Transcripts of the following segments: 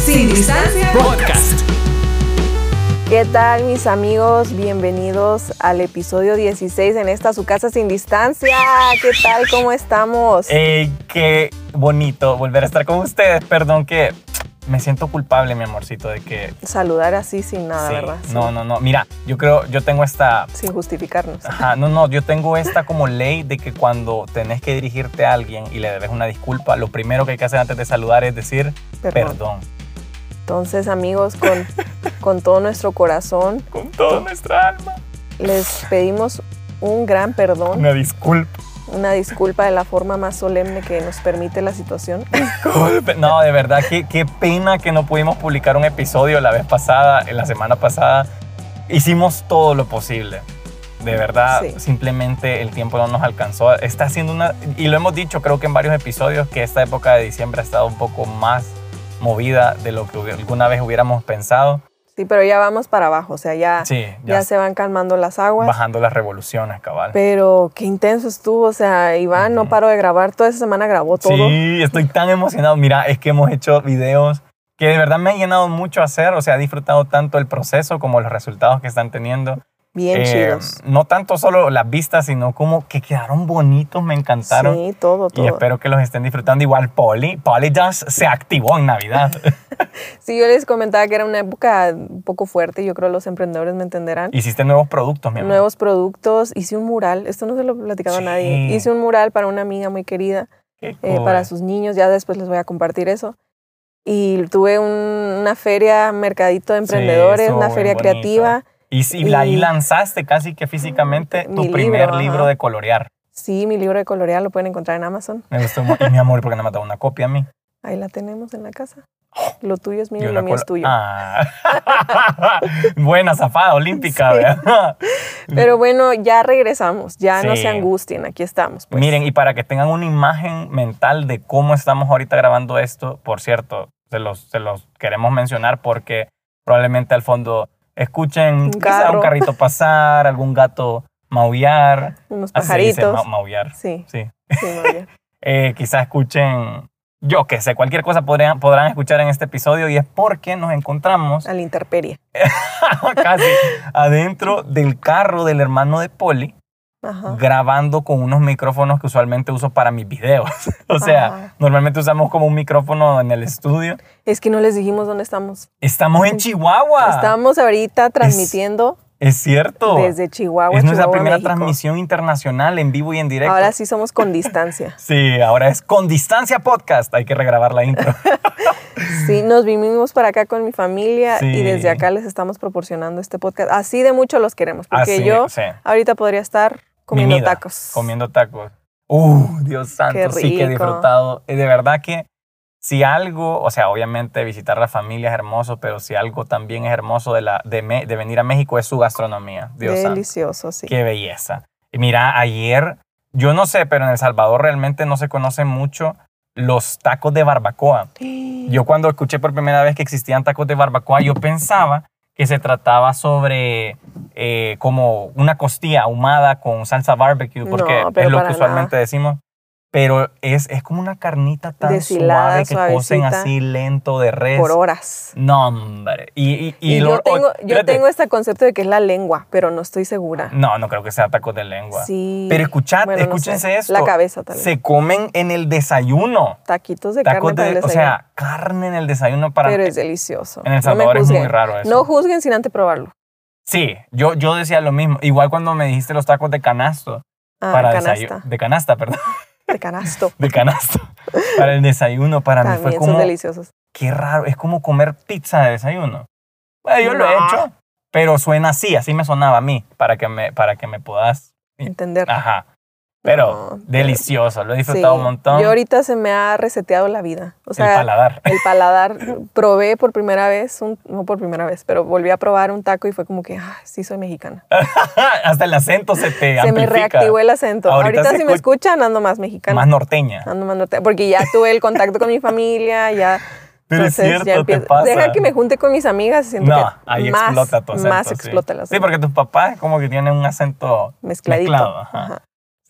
Sin distancia Podcast. ¿Qué tal mis amigos? Bienvenidos al episodio 16 en esta su casa sin distancia. ¿Qué tal? ¿Cómo estamos? Ey, qué bonito volver a estar con ustedes. Perdón que me siento culpable, mi amorcito, de que... Saludar así sin nada, sí, ¿verdad? Sí. No, no, no. Mira, yo creo, yo tengo esta... Sin justificarnos. Ajá, no, no, yo tengo esta como ley de que cuando tenés que dirigirte a alguien y le debes una disculpa, lo primero que hay que hacer antes de saludar es decir Perdón. perdón. Entonces, amigos, con, con todo nuestro corazón, Con toda nuestra alma. les pedimos un gran perdón, Una disculpa. una disculpa de la forma más solemne que nos permite la situación. Disculpe. No, de verdad, qué, qué pena que no pudimos publicar un episodio la vez pasada, en la semana pasada. Hicimos todo lo posible. De verdad, Sí. simplemente el tiempo no nos alcanzó. Está haciendo una... Y lo hemos dicho, creo que en varios episodios, que esta época de diciembre ha estado un poco más movida de lo que alguna vez hubiéramos pensado. Sí, pero ya vamos para abajo, o sea, ya, Sí, ya, ya, se van calmando las aguas. bajando las revoluciones, cabal. Pero qué intenso estuvo, o sea, Iván no Ujú. paró de grabar, toda esa semana grabó todo. Sí, estoy tan emocionado. Mira, es que hemos hecho videos que de verdad me ha llenado mucho hacer. O sea, he disfrutado tanto el proceso como los resultados que están teniendo. Bien Eh, chidos. No tanto solo las vistas, sino como que quedaron bonitos, me encantaron. Sí, todo, Y todo. espero que los estén disfrutando. Igual Polly, Polly ya se activó en Navidad. Sí, yo les comentaba que era una época un poco fuerte, yo creo los emprendedores me entenderán. Hiciste nuevos productos, mi amor. Nuevos productos, hice un mural, esto no se lo he platicado Sí. a nadie. Hice un mural para una amiga muy querida, eh, para sus niños, ya después les voy a compartir eso. Y tuve un- una feria, mercadito de emprendedores, una feria bonito. creativa. Y, la- y y- lanzaste casi que físicamente tu primer libro de colorear. Sí, mi libro de colorear lo pueden encontrar en Amazon. Me gustó mucho. Y mi amor, porque no me ha dado una copia a mí? Ahí la tenemos en la casa. Lo tuyo es mío y lo mío es tuyo. Ah. Buena zafada olímpica, Sí. ¿verdad? Pero bueno, ya regresamos, ya no se angustien, aquí estamos. pues. Miren, y para que tengan una imagen mental de cómo estamos ahorita grabando esto, por cierto, se los, se los queremos mencionar porque probablemente al fondo escuchen Un quizá un carrito pasar, algún gato maullar. Unos pajaritos. ma- maullar. Sí, Sí. sí, bien. Eh, quizá escuchen, yo qué sé, cualquier cosa podrían, podrán escuchar en este episodio y es porque nos encontramos A la intemperie. casi adentro del carro del hermano de Poli. Ajá. grabando con unos micrófonos que usualmente uso para mis videos. o sea, Ajá. normalmente usamos como un micrófono en el estudio. Es que no les dijimos dónde estamos. Estamos en Chihuahua. Estamos ahorita transmitiendo Es cierto. desde Chihuahua. es nuestra Chihuahua, primera México. transmisión internacional en vivo y en directo. Ahora sí somos con distancia. Sí, ahora es con distancia podcast. Hay que regrabar la intro. Sí, nos vinimos para acá con mi familia Sí. y desde acá les estamos proporcionando este podcast. Así de mucho los queremos, porque Así, yo sí. ahorita podría estar comiendo tacos. Comiendo tacos. Uh, Dios santo, Qué sí que he disfrutado. De verdad que si algo, o sea, obviamente visitar la familia es hermoso, pero si algo también es hermoso de, la, de, me- de venir a México es su gastronomía. Dios santo. Delicioso, sí. Qué belleza. Y mira, ayer, yo no sé, pero en El Salvador realmente no se conocen mucho los tacos de barbacoa. Yo cuando escuché por primera vez que existían tacos de barbacoa, yo pensaba que se trataba sobre eh, como una costilla ahumada con salsa barbecue, porque No, es lo que usualmente nada. decimos. Pero es, es como una carnita tan Deshilada, suave que cocen así lento de res. Por horas. No, hombre. Y, y, y Y, lo- yo tengo, oh, yo tengo este concepto de que es la lengua, pero no estoy segura. No, no creo que sea tacos de lengua. Sí. Pero escuchad, Bueno, no escúchense sé. esto. La cabeza tal vez. Se comen en el desayuno. Taquitos de Tacos carne para el de, o desayuno. sea, carne en el desayuno para pero es delicioso. En El No Salvador es muy raro eso. No juzguen sin antes probarlo. Sí, yo, yo decía lo mismo. Igual cuando me dijiste los tacos de canasto. Ah, para canasta. desayuno. De canasta, perdón. De canasto. De canasto. para el desayuno. Para mí fue También son como. deliciosos. Qué raro. Es como comer pizza de desayuno. Bueno, yo lo he No. hecho. Pero suena así. Así me sonaba a mí. Para que me, para que me puedas. Entender. Ajá. Pero No, delicioso. Lo he Sí. disfrutado un montón. Yo ahorita se me ha reseteado la vida. O sea, el paladar. el paladar. Probé por primera vez, un- no por primera vez, pero volví a probar un taco y fue como que, ah, sí soy mexicana. Hasta el acento se te Se me reactivó el acento. Ahorita Ahorita, si me escucha- escuchan, ando más mexicana. Más norteña. Ando más norte- porque ya tuve el contacto con mi familia, ya. Pero es entonces cierto, ya te empiezo- pasa. Deja que me junte con mis amigas y siento No, que ahí más, explota tu acento. más sí. explota el acento. Sí, porque tus papás como que tienen un acento Mezcladito. mezclado. ajá. Ajá.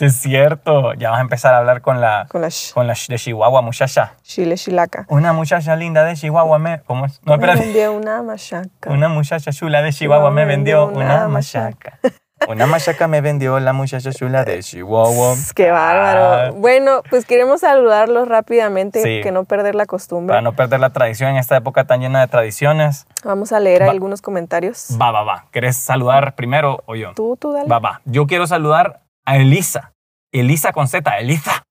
Es cierto. Ya vas a empezar a hablar con la, Con la sh, con la sh- de Chihuahua, muchacha. chile chilaca. Una muchacha linda de Chihuahua me... ¿Cómo es? No, Me espérate. vendió una machaca. Una muchacha chula de Chihuahua me vendió una machaca. Una machaca me vendió la muchacha chula de Chihuahua. Qué Ah, bárbaro. Bueno, pues queremos saludarlos rápidamente, Sí. que no perder la costumbre. Para no perder la tradición en esta época tan llena de tradiciones. Vamos a leer Va. algunos comentarios. Va, va, va. ¿Querés saludar primero o yo? Tú, tú, dale. Va, va. Yo quiero saludar a Elisa. Elisa con Z, Elisa.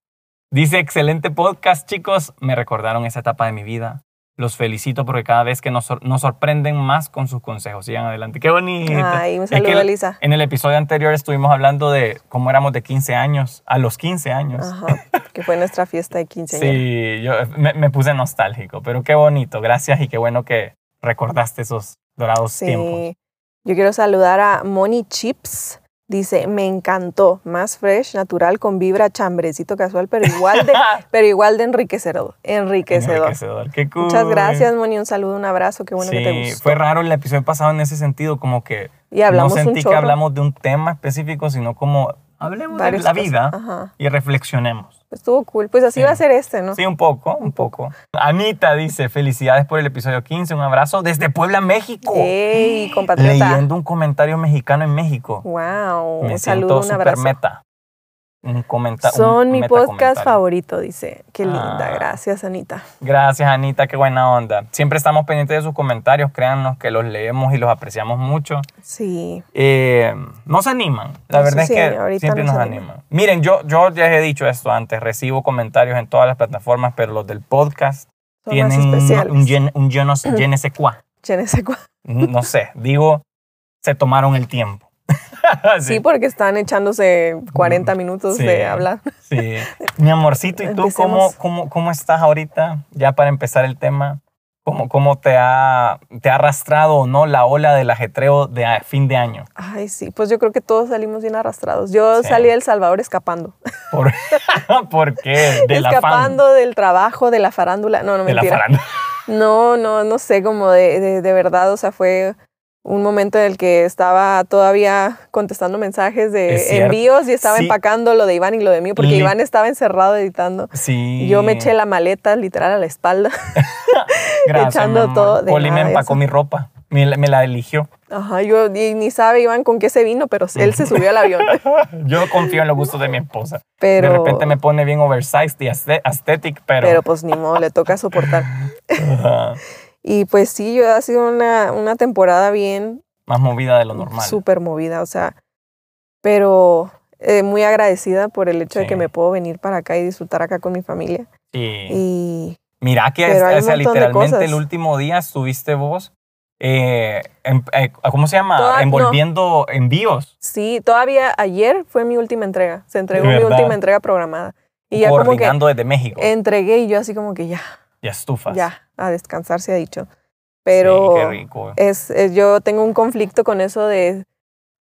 Dice, excelente podcast, chicos. Me recordaron esa etapa de mi vida. Los felicito porque cada vez que nos, sor- nos sorprenden más con sus consejos. Sigan adelante. Qué bonito. Ay, un Es que saludo, el- Elisa. En el episodio anterior estuvimos hablando de cómo éramos de 15 años, a los 15 años. Ajá, que fue nuestra fiesta de quinceañera. Sí, yo me, me puse nostálgico, pero qué bonito. Gracias y qué bueno que recordaste esos dorados tiempos. Sí. Yo quiero saludar a Moni Chips. Dice, me encantó, más fresh, natural, con vibra, chambrecito casual, pero igual de, pero igual de enriquecedor. Enriquecedor. Enriquecedor. Qué cool. Muchas gracias, Moni. Un saludo, un abrazo. Qué bueno sí, que te gustó. fue raro el episodio pasado en ese sentido, como que Y hablamos no un sentí que chorro. hablamos de un tema específico, sino como hablemos de la cosas. vida Ajá. y reflexionemos. Estuvo cool. Pues así Sí. va a ser este, ¿no? Sí, un poco, un poco. Anita dice, felicidades por el episodio 15, un abrazo desde Puebla, México. ¡Ey, compatriota! Leyendo un comentario mexicano en México. Wow. Me Un siento saludo, un abrazo. meta. Un comentario. Son mi podcast favorito, dice. Qué linda. Ah. Gracias, Anita. Gracias, Anita, qué buena onda. Siempre estamos pendientes de sus comentarios, créannos que los leemos y los apreciamos mucho. Sí. Eh, nos animan, la Eso verdad sí, es que siempre nos nos animan. animan. Miren, yo, yo ya he dicho esto antes, recibo comentarios en todas las plataformas, pero los del podcast Son tienen un, gen- un je sé-. No sé, digo, se tomaron el tiempo. Sí, porque están echándose 40 minutos Mm, Sí. de hablar. Sí. Mi amorcito, ¿y tú cómo, Empecemos. cómo, cómo estás ahorita? Ya para empezar el tema, ¿cómo, cómo te, ha, te ha arrastrado o no la ola del ajetreo de fin de año? Ay, sí, pues yo creo que todos salimos bien arrastrados. Yo Sí. salí de El Salvador escapando. ¿Por, ¿por qué? De la escapando del trabajo, de la farándula. No, no, de la farándula. No, no, no sé, como de, de, de verdad, o sea, fue un momento en el que estaba todavía contestando mensajes Es de envíos y estaba Sí. empacando lo de Iván y lo de mí, porque Iván estaba encerrado editando. Sí. Yo me eché la maleta literal a la espalda. Gracias, echando todo de Poli me empacó eso. mi ropa. Me, la- me la eligió. Ajá, yo ni sabe Iván con qué se vino, pero él se subió al avión. Yo confío en los gustos de mi esposa. Pero, De repente me pone bien oversized y aesth- aesthetic, pero... pero pues ni modo, le toca soportar. Ajá, Y pues sí, yo ha sido una, una temporada bien más movida de lo normal. súper movida, o sea, pero eh, muy agradecida por el hecho de Sí. que me puedo venir para acá y disfrutar acá con mi familia. Sí. Y Mira que o sea, de literalmente el último día estuviste vos, eh, en- eh, ¿cómo se llama? Toda- no. Envolviendo envíos. sí, todavía ayer fue mi última entrega, se entregó De mi última entrega programada. Y ya como que coordinando desde México. entregué y yo así como que ya, ya estufas. ya, a descansar se ha dicho. Sí, Pero qué rico. es, es- yo tengo un conflicto con eso de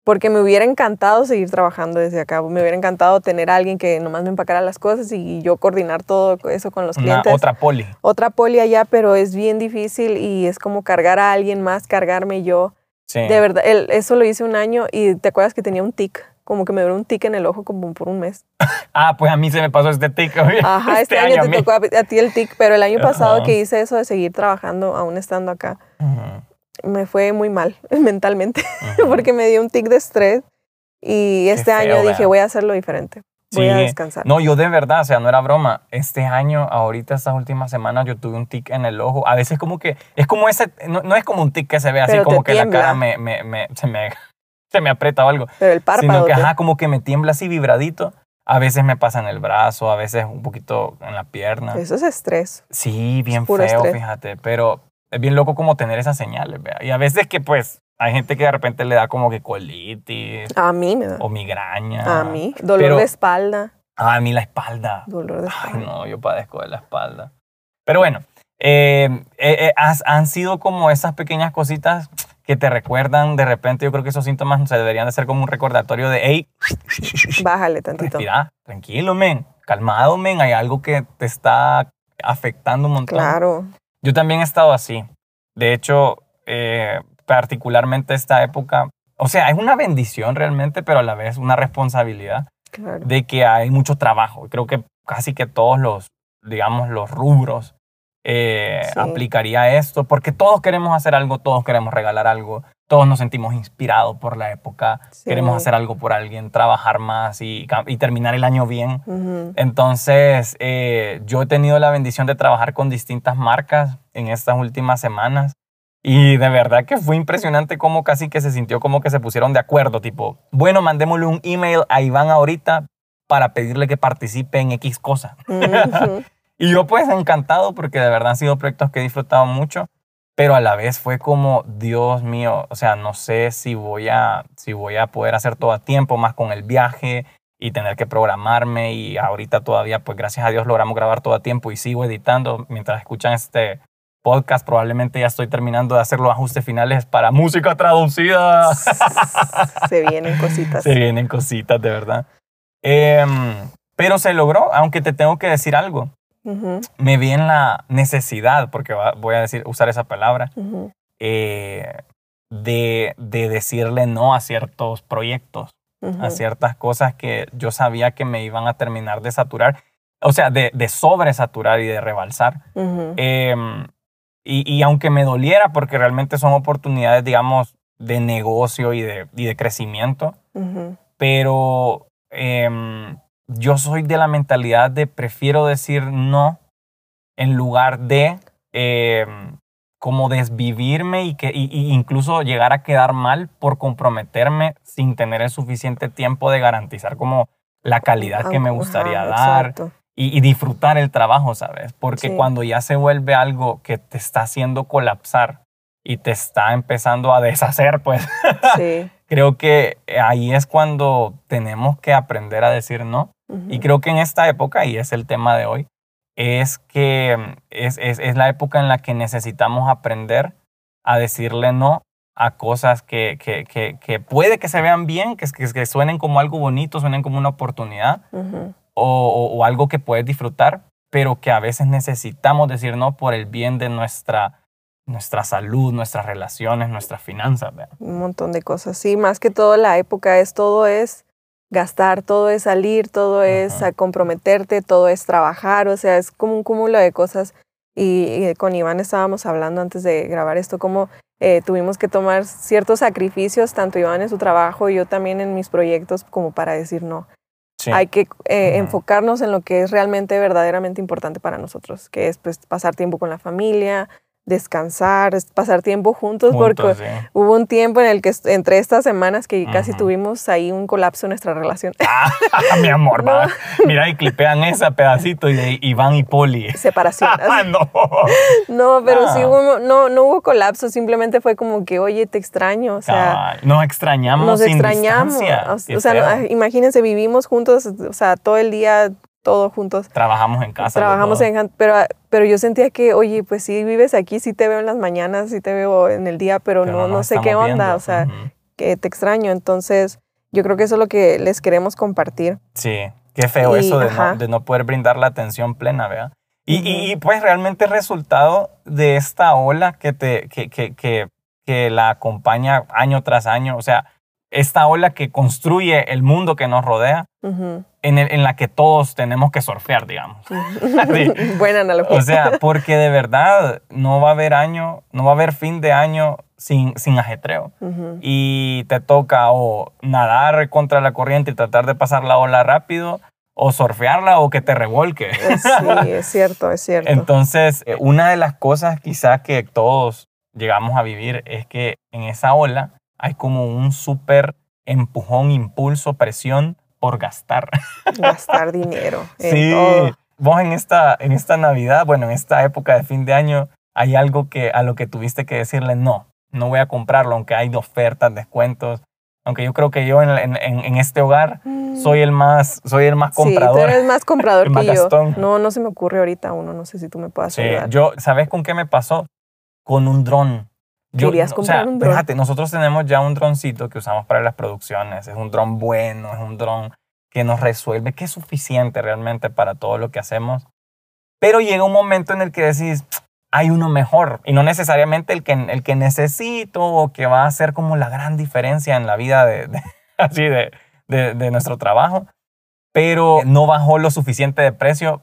porque me hubiera encantado seguir trabajando desde acá, me hubiera encantado tener a alguien que nomás me empacara las cosas y yo coordinar todo eso con los Una, clientes. otra poli. Otra poli allá, pero es bien difícil y es como cargar a alguien más, cargarme yo. Sí. De verdad, el- eso lo hice un año y te acuerdas que tenía un tic, como que me dio un tic en el ojo como por un mes. Ah, pues a mí se me pasó este tic. Ajá, este, año, a te tocó a, a ti el tic, pero el año pasado Ajá. que hice eso de seguir trabajando aún estando acá, Ujú, me fue muy mal mentalmente ujú. porque me dio un tic de estrés y este año feo, dije vea. voy a hacerlo diferente, voy a descansar. No, yo de verdad, o sea, no era broma. Este año, ahorita, estas últimas semanas, yo tuve un tic en el ojo. A veces como que, es como ese, no, no es como un tic que se ve así Pero como que la tiembla. cara me, me, me- se, me, se me aprieta o algo. Pero el párpado, sino que, ajá, como que me tiembla así vibradito. A veces me pasa en el brazo, a veces un poquito en la pierna. eso es estrés. Sí, bien feo, estrés. fíjate. Pero es bien loco como tener esas señales, vea. Y a veces que, pues, hay gente que de repente le da como que colitis A mí me da. o migraña. A mí, dolor Pero- de espalda, Ah, a mí la espalda. dolor de Ay, espalda. no, yo padezco de la espalda. Pero bueno, eh, eh, eh, has- han sido como esas pequeñas cositas que te recuerdan de repente. Yo creo que esos síntomas se deberían de ser como un recordatorio de, hey, Bájale tantito. respira, tranquilo, men, calmado, men, hay algo que te está afectando un montón. Claro. Yo también he estado así. De hecho, eh, particularmente esta época, o sea, es una bendición realmente, pero a la vez una responsabilidad. Claro. de que hay mucho trabajo. Creo que casi que todos los, digamos, los rubros eh, Sí. aplicaría esto, porque todos queremos hacer algo, todos queremos regalar algo, todos nos sentimos inspirados por la época, Sí. queremos hacer algo por alguien, trabajar más y, terminar el año bien. Entonces, eh, yo he tenido la bendición de trabajar con distintas marcas en estas últimas semanas. Y de verdad que fue impresionante cómo casi que se sintió como que se pusieron de acuerdo, tipo, bueno, mandémosle un email a Iván ahorita para pedirle que participe en X cosa. Y yo pues encantado porque de verdad han sido proyectos que he disfrutado mucho, pero a la vez fue como, Dios mío, o sea, no sé si voy a, si voy a poder hacer todo a tiempo, más con el viaje y tener que programarme y ahorita todavía, pues gracias a Dios logramos grabar todo a tiempo y sigo editando mientras escuchan este podcast, probablemente ya estoy terminando de hacer los ajustes finales para música traducida. Se vienen cositas. Se vienen cositas, de verdad. Em, pero se logró, aunque te tengo que decir algo Ujú, me vi en la necesidad, porque voy a decir, usar esa palabra, ujú, eh, de, de decirle no a ciertos proyectos, ujú. a ciertas cosas que yo sabía que me iban a terminar de saturar, o sea, de, de sobresaturar y de rebalsar. Em, y, y aunque me doliera, porque realmente son oportunidades, digamos, de negocio y de, y de crecimiento, Ujú. pero em, yo soy de la mentalidad de prefiero decir no en lugar de em, como desvivirme y, que, y- y incluso llegar a quedar mal por comprometerme sin tener el suficiente tiempo de garantizar como la calidad que me Ajá, gustaría dar exacto. y, y disfrutar el trabajo, ¿sabes? Porque Sí. cuando ya se vuelve algo que te está haciendo colapsar y te está empezando a deshacer, pues Sí. creo que ahí es cuando tenemos que aprender a decir no. Y creo que en esta época, y es el tema de hoy, es que mm, es, es, es la época en la que necesitamos aprender a decirle no a cosas que, que, que, que puede que se vean bien, que, que, que suenen como algo bonito, suenen como una oportunidad o, o- o algo que puedes disfrutar, pero que a veces necesitamos decir no por el bien de nuestra, nuestra salud, nuestras relaciones, nuestras finanzas. ¿verdad? Un montón de cosas. Sí, más que todo la época es todo es gastar, todo es salir, todo es a comprometerte, todo es trabajar, o sea, es como un cúmulo de cosas. Y, y con Iván estábamos hablando antes de grabar esto, como eh, tuvimos que tomar ciertos sacrificios, tanto Iván en su trabajo y yo también en mis proyectos, como para decir no. Sí. Hay que eh, enfocarnos en lo que es realmente, verdaderamente importante para nosotros, que es pues, pasar tiempo con la familia, descansar, es pasar tiempo juntos, porque sí. Hubo un tiempo en el que entre estas semanas que casi tuvimos ahí un colapso en nuestra relación. Ah, mi amor, No. va. Mira, y clipean ese pedacito y de Iván y Poli. Separación. Ah, no. No, pero sí Ah. hubo, no, no hubo colapso, simplemente fue como que, oye, te extraño, o sea, nos extrañamos nos sin extrañamos. distancia. O, sea, no, ah, imagínense, vivimos juntos, o sea, todo el día, todo juntos. Trabajamos en casa. Trabajamos en, pero, pero yo sentía que, oye, pues sí vives aquí, sí te veo en las mañanas, sí te veo en el día, pero, Pero no, no sé qué onda, viendo. o sea, que te extraño. Entonces, yo creo que eso es lo que les queremos compartir. Sí, qué feo Y, eso de no, de no poder brindar la atención plena, ¿verdad? Y, y- y, pues realmente el resultado de esta ola que, te, que, que, que, que la acompaña año tras año, o sea, esta ola que construye el mundo que nos rodea, Ujú. en, el- en la que todos tenemos que surfear, digamos. Sí. Buena analogía. O sea, porque de verdad no va a haber año, no va a haber fin de año sin, sin ajetreo. Ujú. Y te toca o nadar contra la corriente y tratar de pasar la ola rápido, o surfearla o que te revolque. Eh, Sí, es cierto, es cierto. Entonces, eh, una de las cosas quizás que todos llegamos a vivir es que en esa ola hay como un súper empujón, impulso, presión por gastar. Gastar dinero en Sí, todo. vos en esta, en esta Navidad, bueno, en esta época de fin de año, hay algo que a lo que tuviste que decirle no, no voy a comprarlo, aunque hay de ofertas, descuentos. Aunque yo creo que yo en, en- en- este hogar soy el más, soy el más Sí, tú comprador. eres más comprador el más que yo. gastón. No, no se me ocurre ahorita uno. No sé si tú me puedas Sí, ayudar. yo, ¿sabes con qué me pasó? Con un dron. Yo, Querías o comprar sea, un dron. Fíjate, nosotros tenemos ya un droncito que usamos para las producciones. Es un dron bueno, es un dron que nos resuelve, que es suficiente realmente para todo lo que hacemos. Pero llega un momento en el que decís, hay uno mejor. Y no necesariamente el que, el que necesito o que va a hacer como la gran diferencia en la vida de, de- así de, de, de nuestro trabajo. pero no bajó lo suficiente de precio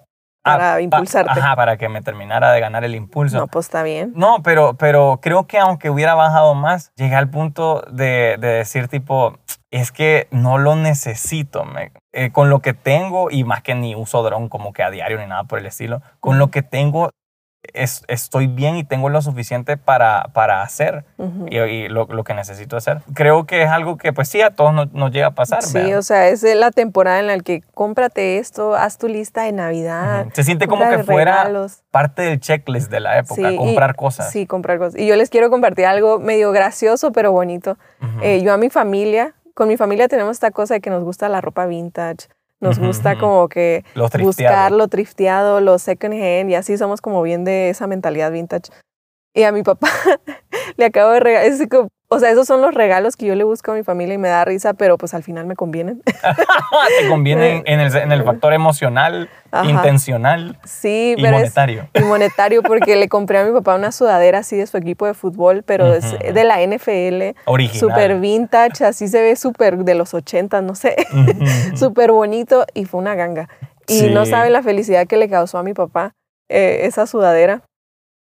Para ah, pa- impulsarte. ajá, para que me terminara de ganar el impulso. No, pues está bien. No, pero, pero creo que aunque hubiera bajado más, llegué al punto de, de decir tipo, es que no lo necesito. me- eh, con lo que tengo, y más que ni uso dron como que a diario ni nada por el estilo, con lo que tengo es- estoy bien y tengo lo suficiente para, para hacer Ujú. y, y lo, lo que necesito hacer. Creo que es algo que pues sí, a todos nos, nos llega a pasar. Sí, ¿verdad? o sea, es la temporada en la que cómprate esto, haz tu lista de Navidad. Ujú. Se siente como que fuera regalos. parte del checklist de la época, Sí, y- comprar cosas. Sí, comprar cosas. Y yo les quiero compartir algo medio gracioso, pero bonito. Ujú. Eh, yo a mi familia, con mi familia tenemos esta cosa de que nos gusta la ropa vintage, nos gusta como que buscar lo trifteado, lo second hand, y así somos como bien de esa mentalidad vintage. Y a mi papá le acabo de regalar, o sea, esos son los regalos que yo le busco a mi familia y me da risa, pero pues al final me convienen. Te conviene en, el, en el factor emocional, Ajá. intencional Sí, y pero es, monetario. y monetario porque le compré a mi papá una sudadera así de su equipo de fútbol, pero es Ujú. de la NFL, Original. súper vintage, así se ve súper de los 80, no sé, Ujú. súper bonito y fue una ganga. Y no Sí. saben la felicidad que le causó a mi papá eh, esa sudadera.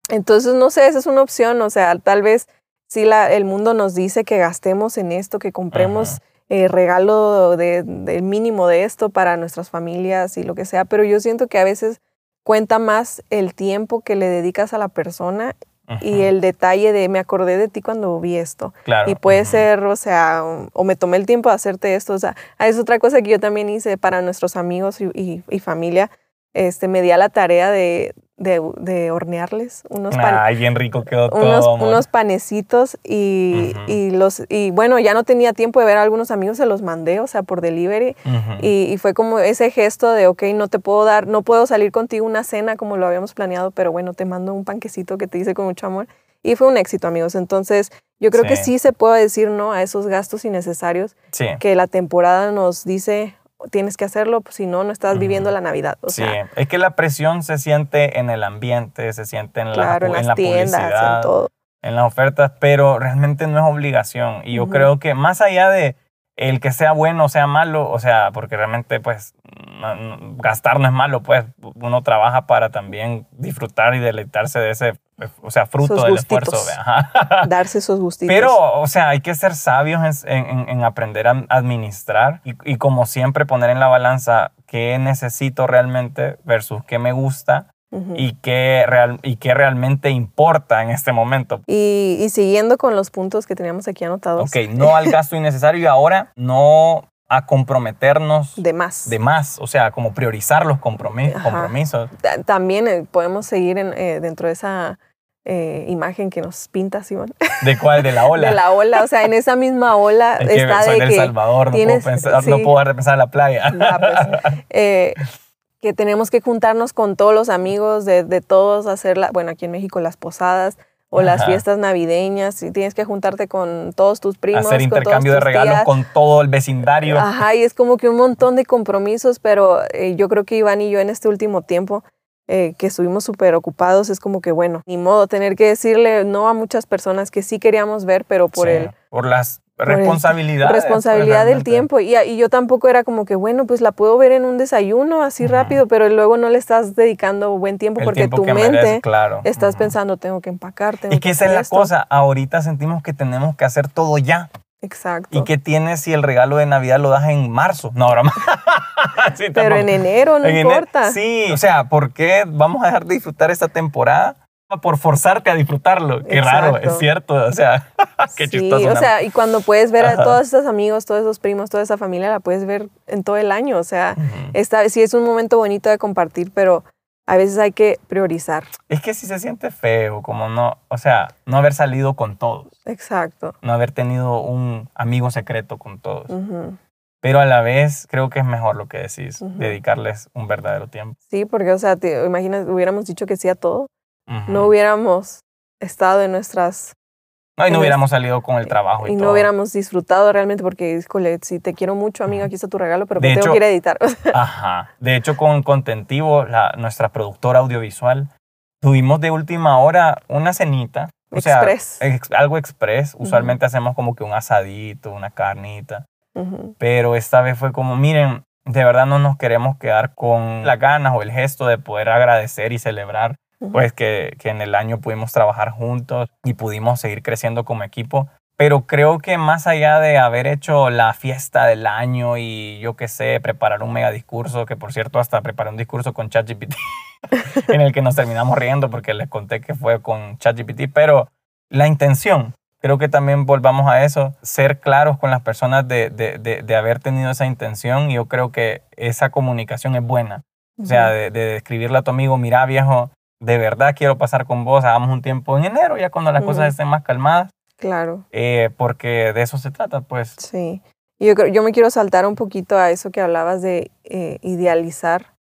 Entonces, no sé, esa es una opción, o sea, tal vez si la, el mundo nos dice que gastemos en esto, que compremos eh, regalo de, del mínimo de esto para nuestras familias y lo que sea, pero yo siento que a veces cuenta más el tiempo que le dedicas a la persona y el detalle de me acordé de ti cuando vi esto. Claro. Y puede ser, o sea, o, o me tomé el tiempo de hacerte esto. O sea, ah, es otra cosa que yo también hice para nuestros amigos y, y- y familia. Este, me di a la tarea de, de, de hornearles unos, pan- Ay, bien rico quedó unos, todo. amor. unos panecitos y, y los y bueno, ya no tenía tiempo de ver a algunos amigos, se los mandé, o sea, por delivery. Y, y fue como ese gesto de, ok, no te puedo dar, no puedo salir contigo una cena como lo habíamos planeado, pero bueno, te mando un panquecito que te hice con mucho amor. Y fue un éxito, amigos. Entonces, yo creo que Sí. sí se puede decir no a esos gastos innecesarios Sí. que la temporada nos dice, tienes que hacerlo, pues, si no, no estás viviendo la Navidad. O sí, sea, es que la presión se siente en el ambiente, se siente en la, claro, en pu- las la tiendas, publicidad, en todo. en las ofertas, pero realmente no es obligación. Y yo creo que más allá de el que sea bueno o sea malo, o sea, porque realmente pues gastar no es malo, pues uno trabaja para también disfrutar y deleitarse de ese, o sea, fruto Esos del gustitos. esfuerzo. ajá. Darse esos gustitos. Pero, o sea, hay que ser sabios en, en- en aprender a administrar y, y como siempre poner en la balanza qué necesito realmente versus qué me gusta Ujú. y qué, real, y qué realmente importa en este momento. Y, y siguiendo con los puntos que teníamos aquí anotados. Ok, no al gasto innecesario y ahora no a comprometernos de, De más. más, o sea, como priorizar los compromi- Ajá. compromisos. Ta- También eh, podemos seguir en, eh, dentro de esa eh, imagen que nos pinta Simón. ¿De cuál? De la ola. De la ola. O sea, en esa misma ola es que está soy de del que. Salvador, no, tienes- puedo pensar, no sí. puedo dejar de pensar en la playa. Ya, pues, eh, que tenemos que juntarnos con todos los amigos de, de todos, hacer, la, bueno, aquí en México las posadas o las Ajá. fiestas navideñas, y tienes que juntarte con todos tus primos, Hacer con intercambio de tus regalos tías. con todo el vecindario. Ajá, y es como que un montón de compromisos, pero eh, yo creo que Iván y yo en este último tiempo eh, que estuvimos súper ocupados, es como que bueno, ni modo tener que decirle no a muchas personas que sí queríamos ver, pero por Sí, el por las pues, responsabilidad del tiempo. Y, y yo tampoco era como que, bueno, pues la puedo ver en un desayuno así rápido, pero luego no le estás dedicando buen tiempo El porque tiempo tu mente merece, claro. estás pensando, tengo que empacar, tengo Y que esa es la esto". cosa. Ahorita sentimos que tenemos que hacer todo ya. Exacto. ¿Y qué tienes si el regalo de Navidad lo das en marzo? No, broma. Sí, pero en enero no En importa. Sí, o sea, ¿por qué vamos a dejar de disfrutar esta temporada? Por forzarte a disfrutarlo. Qué raro, es cierto. O sea, qué sí, chistoso. o ¿no? sea, y cuando puedes ver a todos estos amigos, todos esos primos, toda esa familia, la puedes ver en todo el año. O sea, esta, sí es un momento bonito de compartir, pero a veces hay que priorizar. Es que sí se siente feo, como no, o sea, no haber salido con todos, Exacto. no haber tenido un amigo secreto con todos. Pero a la vez creo que es mejor lo que decís, dedicarles un verdadero tiempo. Sí, porque, o sea, te imaginas, hubiéramos dicho que sí a todo. No hubiéramos estado en nuestras No, y no hubiéramos salido con el trabajo y, y no todo. hubiéramos disfrutado realmente porque híjole, si te quiero mucho amigo aquí está tu regalo pero De tengo hecho- que ir a editar Ajá. De hecho, con Contentivo, la, nuestra productora audiovisual, tuvimos de última hora una cenita. O sea, Express. ex- algo express. Usualmente hacemos como que un asadito, una carnita. Ujú. Pero esta vez fue como, miren, de verdad no nos queremos quedar con las ganas o el gesto de poder agradecer y celebrar pues que, que en el año pudimos trabajar juntos y pudimos seguir creciendo como equipo. Pero creo que más allá de haber hecho la fiesta del año y yo qué sé, preparar un mega discurso, que por cierto hasta preparé un discurso con ChatGPT, en el que nos terminamos riendo porque les conté que fue con ChatGPT, pero la intención, creo que también volvamos a eso, ser claros con las personas de, de, de, haber tenido esa intención y yo creo que esa comunicación es buena. O sea, de, de describirle a tu amigo, mira viejo, de verdad quiero pasar con vos, hagamos un tiempo en enero, ya cuando las cosas estén más calmadas. Claro. Eh, porque de eso se trata, pues. Sí. Yo, yo me quiero saltar un poquito a eso que hablabas de eh, idealizar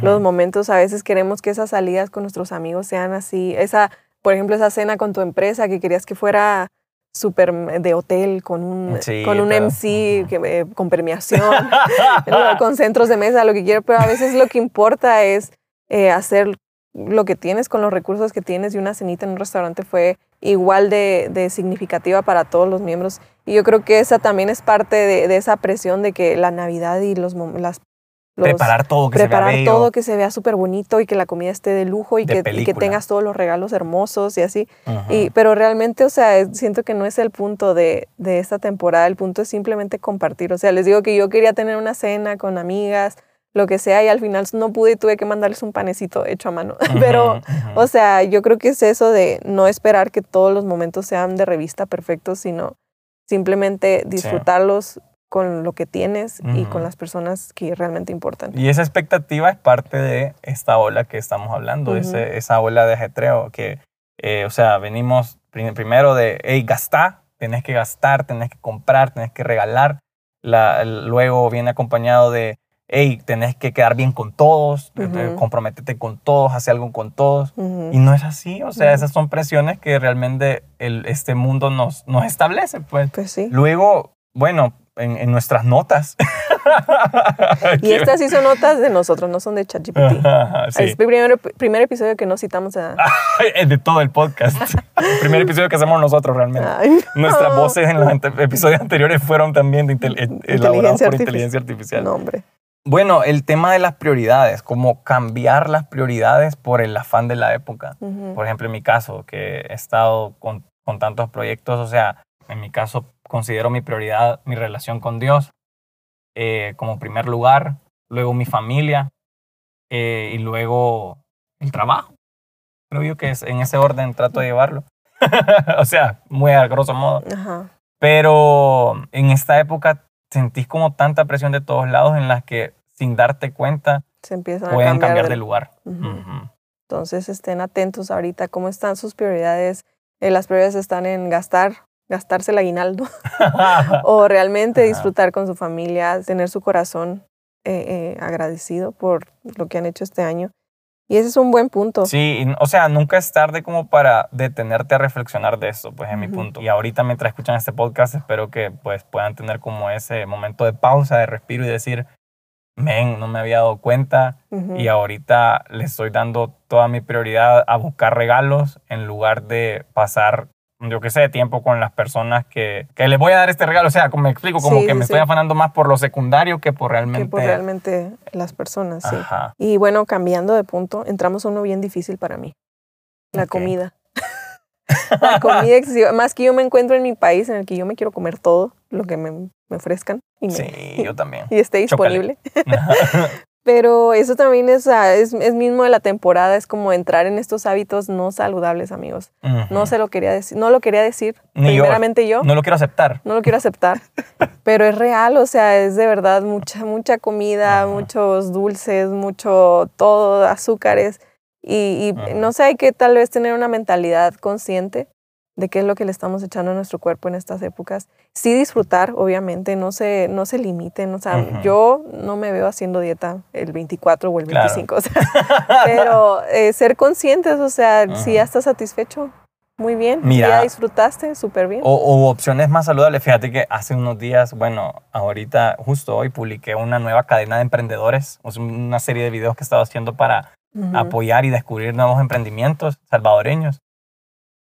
los momentos. A veces queremos que esas salidas con nuestros amigos sean así. Esa, por ejemplo, esa cena con tu empresa que querías que fuera súper de hotel con un, con un MC que, eh, con premiación, con centros de mesa, lo que quiera, pero a veces lo que importa es hacer lo que tienes con los recursos que tienes y una cenita en un restaurante fue igual de, significativa para todos los miembros. Y yo creo que esa también es parte de, esa presión de que la Navidad y los, las... preparar todo, que preparar se vea todo, que se vea súper bonito y que la comida esté de lujo y, que, que, tengas todos los regalos hermosos y así. y, pero realmente, o sea, siento que no es el punto de, de esta temporada, el punto es simplemente compartir. O sea, les digo que yo quería tener una cena con amigas, lo que sea, y al final no pude y tuve que mandarles un panecito hecho a mano. Pero, o sea, yo creo que es eso de no esperar que todos los momentos sean de revista perfectos, sino simplemente disfrutarlos con lo que tienes y con las personas que realmente importan. Y esa expectativa es parte de esta ola que estamos hablando, esa ola de ajetreo, que, eh, o sea, venimos primero de, hey, gastar, tenés que gastar, tenés que comprar, tenés que regalar. La, luego viene acompañado de hey, tenés que quedar bien con todos, uh comprométete con todos, hacer algo con todos. Y no es así, o sea, esas son presiones que realmente el, este mundo nos, nos establece. Pues. pues sí. Luego, bueno, en, nuestras notas. y estas sí son notas de nosotros, no son de ChatGPT. Sí. Es el primer, primer, episodio que no citamos a... de todo el podcast. el primer episodio que hacemos nosotros realmente. Nuestras voces en los episodios anteriores fueron también de elaboradas por inteligencia artificial. No, hombre. Bueno, el tema de las prioridades, como cambiar las prioridades por el afán de la época. Por ejemplo, en mi caso, que he estado con, tantos proyectos, o sea, en mi caso considero mi prioridad mi relación con Dios eh, como primer lugar, luego mi familia eh, y luego el trabajo. Creo yo que es, en ese orden trato de llevarlo. o sea, muy a grosso modo. Pero en esta época sentís como tanta presión de todos lados en las que sin darte cuenta Se empiezan pueden a cambiar, de, lugar. Entonces estén atentos ahorita cómo están sus prioridades. Eh, las prioridades están en gastar, gastarse el aguinaldo o realmente disfrutar con su familia, tener su corazón eh, eh, agradecido por lo que han hecho este año y ese es un buen punto. Sí, o sea, nunca es tarde como para detenerte a reflexionar de eso, pues es mi punto. Y ahorita mientras escuchan este podcast, espero que pues puedan tener como ese momento de pausa, de respiro y decir, men, no me había dado cuenta y ahorita le estoy dando toda mi prioridad a buscar regalos en lugar de pasar yo qué sé, tiempo con las personas que, que les voy a dar este regalo. O sea, como me explico, como que me estoy afanando más por lo secundario que por realmente... Que por realmente las personas, sí. Y bueno, cambiando de punto, entramos a uno bien difícil para mí. La comida. la comida excesiva. Más que yo me encuentro en mi país en el que yo me quiero comer todo lo que me, me ofrezcan. Y sí, yo también. Y esté disponible. Pero eso también es, es, es, mismo de la temporada, es como entrar en estos hábitos no saludables, amigos. No se lo quería decir, no lo quería decir, primeramente yo, No lo quiero aceptar. No lo quiero aceptar, pero es real, o sea, es de verdad mucha, mucha comida, muchos dulces, mucho todo, azúcares. Y, y no sé, hay que tal vez tener una mentalidad consciente de qué es lo que le estamos echando a nuestro cuerpo en estas épocas. Sí disfrutar, obviamente, no se, no se limiten. O sea, yo no me veo haciendo dieta el 24 o el 25, o sea, pero eh, ser conscientes, o sea, si ya estás satisfecho, muy bien. Mira, ya disfrutaste, súper bien. O, opciones más saludables. Fíjate que hace unos días, bueno, ahorita, justo hoy, publiqué una nueva cadena de emprendedores, una serie de videos que he estado haciendo para apoyar y descubrir nuevos emprendimientos salvadoreños.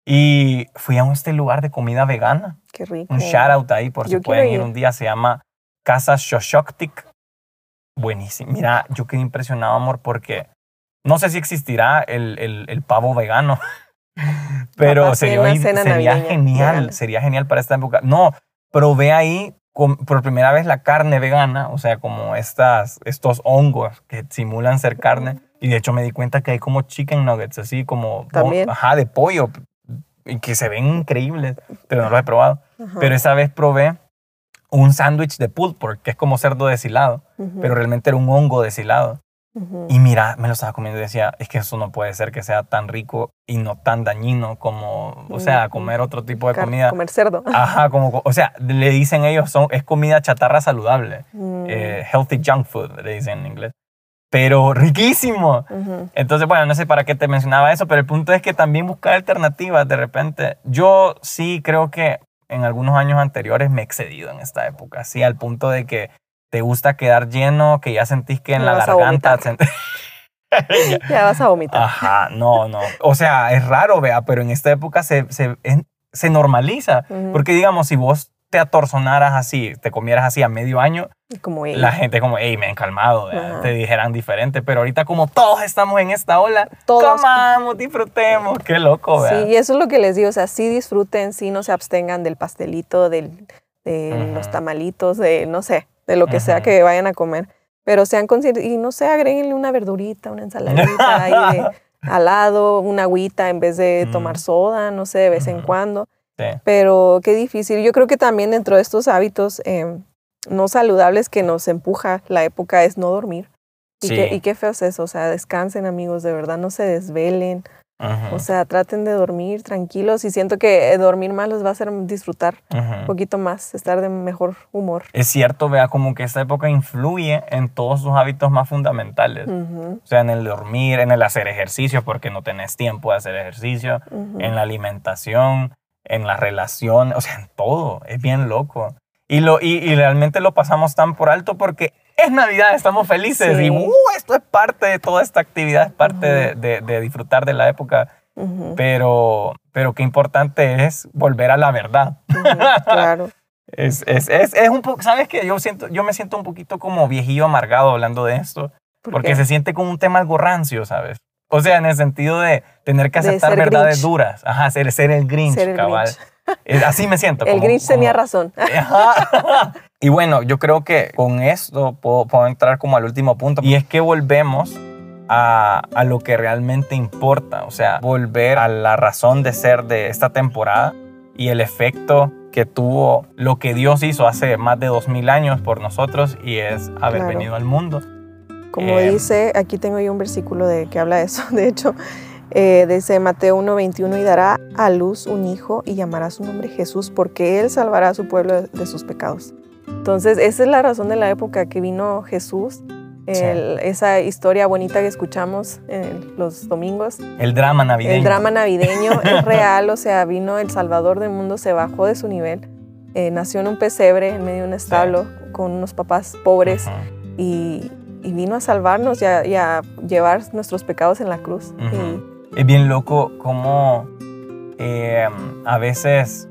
Y fui a este lugar de comida vegana. Qué rico. Un shout out ahí por si pueden ir un día. Se llama Casa Shoshoktik. Buenísimo. Mira, yo quedé impresionado, amor, porque no sé si existirá el, el, el pavo vegano, pero Capaz sería, hoy- sería navideña genial, vegana. sería genial para esta época. No, probé ahí con- por primera vez la carne vegana, o sea, como estas, estos hongos que simulan ser carne. Y de hecho me di cuenta que hay como chicken nuggets, así como, También. ajá, de pollo, y que se ven increíbles, pero no los he probado. Ajá. Pero esa vez probé un sándwich de pulled pork, que es como cerdo deshilado, Ujú, pero realmente era un hongo deshilado. ujú. Y mira, me lo estaba comiendo y decía, es que eso no puede ser que sea tan rico y no tan dañino como, o sea, comer otro tipo de Car- comida. Comer cerdo. Ajá, como, o sea, le dicen ellos, son, es comida chatarra saludable. Mm, eh, healthy junk food, le dicen en inglés. Pero riquísimo. ujú. Entonces, bueno, no sé para qué te mencionaba eso, pero el punto es que también buscar alternativas de repente. Yo sí creo que en algunos años anteriores me he excedido en esta época, sí, al punto de que te gusta quedar lleno, que ya sentís que en Me la garganta... Ya vas a vomitar. Ajá, no, no. O sea, es raro, vea, pero en esta época se, se, se normaliza. Ujú. Porque, digamos, si vos te atorzonaras así, te comieras así a medio año, Como la gente como, hey, me han calmado, te dijeran diferente. Pero ahorita como todos estamos en esta ola, Todos. comamos, disfrutemos. Qué loco, vea. Sí, y eso es lo que les digo, o sea, sí disfruten, sí no se abstengan del pastelito, del, de los tamalitos, de no sé, de lo que sea que vayan a comer, pero sean conscientes y no sé, agréguenle una verdurita, una ensaladita ahí de al lado, una agüita en vez de tomar soda, no sé, de vez en cuando, Sí. pero qué difícil. Yo creo que también dentro de estos hábitos eh, no saludables que nos empuja la época es no dormir. Y, Sí. qué, y qué feo es eso, o sea, descansen amigos, de verdad, no se desvelen. O sea, traten de dormir tranquilos y siento que eh, dormir más les va a hacer disfrutar un ujú. poquito más, estar de mejor humor. Es cierto, vea, como que esta época influye en todos sus hábitos más fundamentales. O sea, en el dormir, en el hacer ejercicio, porque no tenés tiempo de hacer ejercicio, en la alimentación, en la relación, o sea, en todo. Es bien loco. Y, lo, y, y realmente lo pasamos tan por alto porque es Navidad, estamos felices Sí. y uh, esto es parte de toda esta actividad, es parte de, de- de disfrutar de la época. Ujú, Pero, pero qué importante es volver a la verdad. ujú, claro. Es, es, es, es un poco, ¿sabes qué? Yo, siento, yo me siento un poquito como viejillo amargado hablando de esto. ¿Por Porque qué? se siente como un tema algo rancio, ¿sabes? O sea, en el sentido de tener que aceptar verdades Grinch. duras. Ajá, ser, ser el Grinch, Ser el cabal. Grinch. Es- Así me siento. El como- Grinch tenía como- razón. Ajá. Y bueno, yo creo que con esto puedo, puedo entrar como al último punto. Y es que volvemos a, a lo que realmente importa. O sea, volver a la razón de ser de esta temporada y el efecto que tuvo lo que Dios hizo hace más de dos mil años por nosotros y es haber Claro. venido al mundo. Como Eh, dice, aquí tengo yo un versículo de que habla de eso, de hecho, eh, dice Mateo 1:21 y dará a luz un hijo y llamará su nombre Jesús porque él salvará a su pueblo de, de sus pecados. Entonces, esa es la razón de la época que vino Jesús, el- esa historia bonita que escuchamos en los domingos, El drama navideño. el drama navideño es real, o sea, vino el Salvador del mundo, se bajó de su nivel, eh, nació en un pesebre en medio de un establo con unos papás pobres y, y vino a salvarnos y a, y a llevar nuestros pecados en la cruz. Ujú. Es bien loco cómo eh, a veces,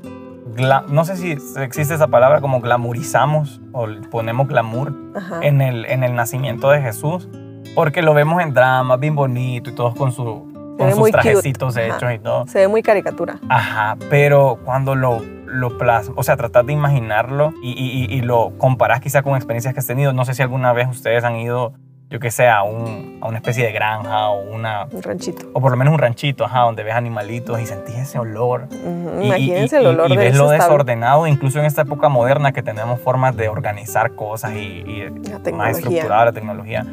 no sé si existe esa palabra, como glamorizamos o ponemos glamour ajá, en el, en el nacimiento de Jesús, porque lo vemos en dramas, bien bonito y todos con, su, con sus cute. trajecitos Ajá. hechos y todo. Se ve muy caricatura. Ajá, pero cuando lo, lo plasmas, o sea, tratas de imaginarlo y, y- y- y lo comparás quizá con experiencias que has tenido. No sé si alguna vez ustedes han ido, yo que sé, a, un- a una especie de granja o una Un ranchito. o por lo menos un ranchito, ajá, donde ves animalitos y sentís ese olor. Ujú, Y- y- Imagínense y, el olor y de ves lo desordenado, incluso en esta época moderna que tenemos formas de organizar cosas y, más estructurada la tecnología.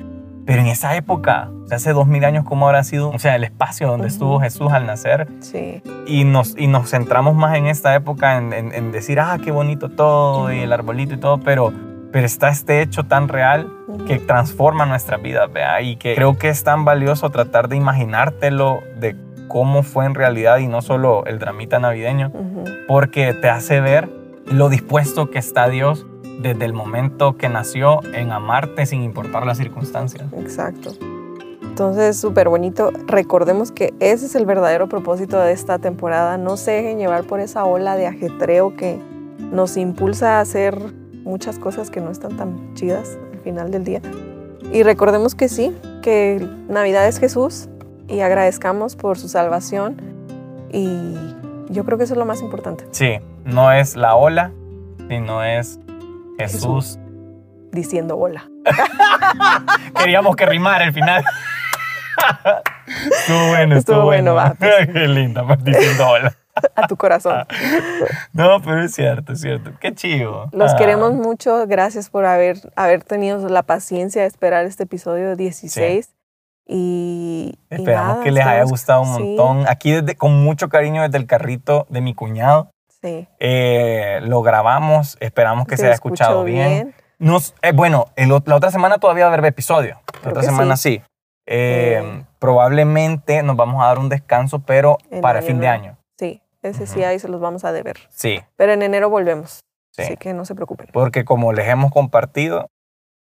Pero en esa época, hace dos mil años, ¿cómo habrá sido? O sea, el espacio donde Ujú. estuvo Jesús al nacer. Sí, Y nos, y nos centramos más en esta época en, en- en decir, ah, qué bonito todo, y el arbolito y todo, pero, pero está este hecho tan real que transforma nuestra vida, ¿vea? Y que creo que es tan valioso tratar de imaginártelo de cómo fue en realidad y no solo el dramita navideño, porque te hace ver lo dispuesto que está Dios desde el momento que nació en amarte sin importar las circunstancias. Exacto. Entonces, súper bonito. Recordemos que ese es el verdadero propósito de esta temporada. No se dejen llevar por esa ola de ajetreo que nos impulsa a hacer muchas cosas que no están tan chidas al final del día. Y recordemos que sí, que Navidad es Jesús y agradezcamos por su salvación. Y yo creo que eso es lo más importante. Sí, no es la ola, sino es Jesús. Diciendo hola. Queríamos que rimara el final. estuvo bueno, estuvo, Estuvo bueno, bueno. va, pues. Qué linda, pues, diciendo hola. A tu corazón. No, pero es cierto, es cierto. Qué chivo. Los Ah, queremos mucho. Gracias por haber, haber tenido la paciencia de esperar este episodio 16. Y, y Esperamos nada, que les haya gustado un sí, montón. Aquí desde, con mucho cariño desde el carrito de mi cuñado. Sí. Eh, lo grabamos, esperamos que se, haya escuchado bien. Nos, eh, bueno, el la otra semana todavía va a haber episodio. La otra semana sí. Eh, Eh. Probablemente nos vamos a dar un descanso, pero para año fin de nuevo. Sí, ese sí Ujú. ahí se los vamos a deber. Sí, Pero en enero volvemos. sí. Así que no se preocupen. Porque como les hemos compartido,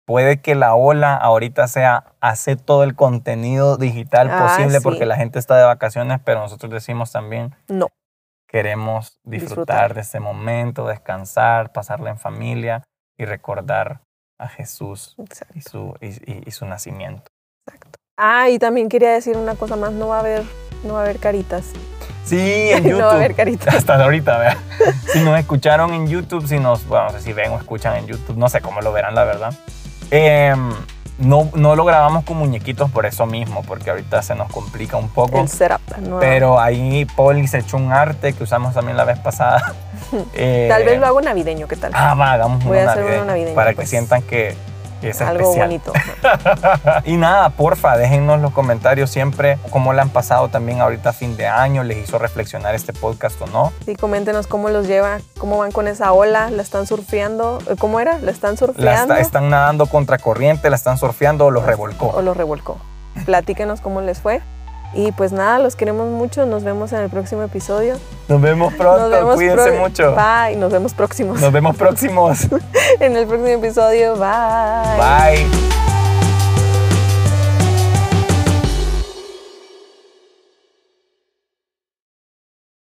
puede que la ola ahorita sea hacer todo el contenido digital Ah, posible sí. porque la gente está de vacaciones, pero nosotros decimos también No. queremos disfrutar, Disfrutar. de este momento, descansar, pasarla en familia y recordar a Jesús y su, y, y- y su nacimiento. exacto. Ah, y también quería decir una cosa más. No va a haber, no va a haber caritas. Sí, en YouTube. no va a haber caritas. Hasta ahorita, vea. Si nos escucharon en YouTube, si nos, bueno, no sé si ven o escuchan en YouTube, no sé cómo lo verán, la verdad. Em, no, no lo grabamos con muñequitos por eso mismo, porque ahorita se nos complica un poco. El setup. no- Pero ahí Poli se echó un arte que usamos también la vez pasada. Eh, Tal vez lo hago navideño. ¿Qué tal? Ah, va, hagamos Voy uno a hacer uno navideño, navideño, para que pues. sientan que es Algo especial. bonito. y nada, porfa, déjennos los comentarios siempre cómo le han pasado también ahorita a fin de año, les hizo reflexionar este podcast o no. Sí, coméntenos cómo los lleva, cómo van con esa ola, la están surfeando. Eh, ¿Cómo era? ¿La están La surfeando está- están nadando contra corriente, la están surfeando o los o revolcó. los revolcó? Platíquenos cómo les fue. Y pues nada, los queremos mucho. Nos vemos en el próximo episodio. Nos vemos pronto, Nos vemos cuídense pro- mucho. Bye. Nos vemos próximos Nos vemos próximos. en el próximo episodio. Bye. Bye.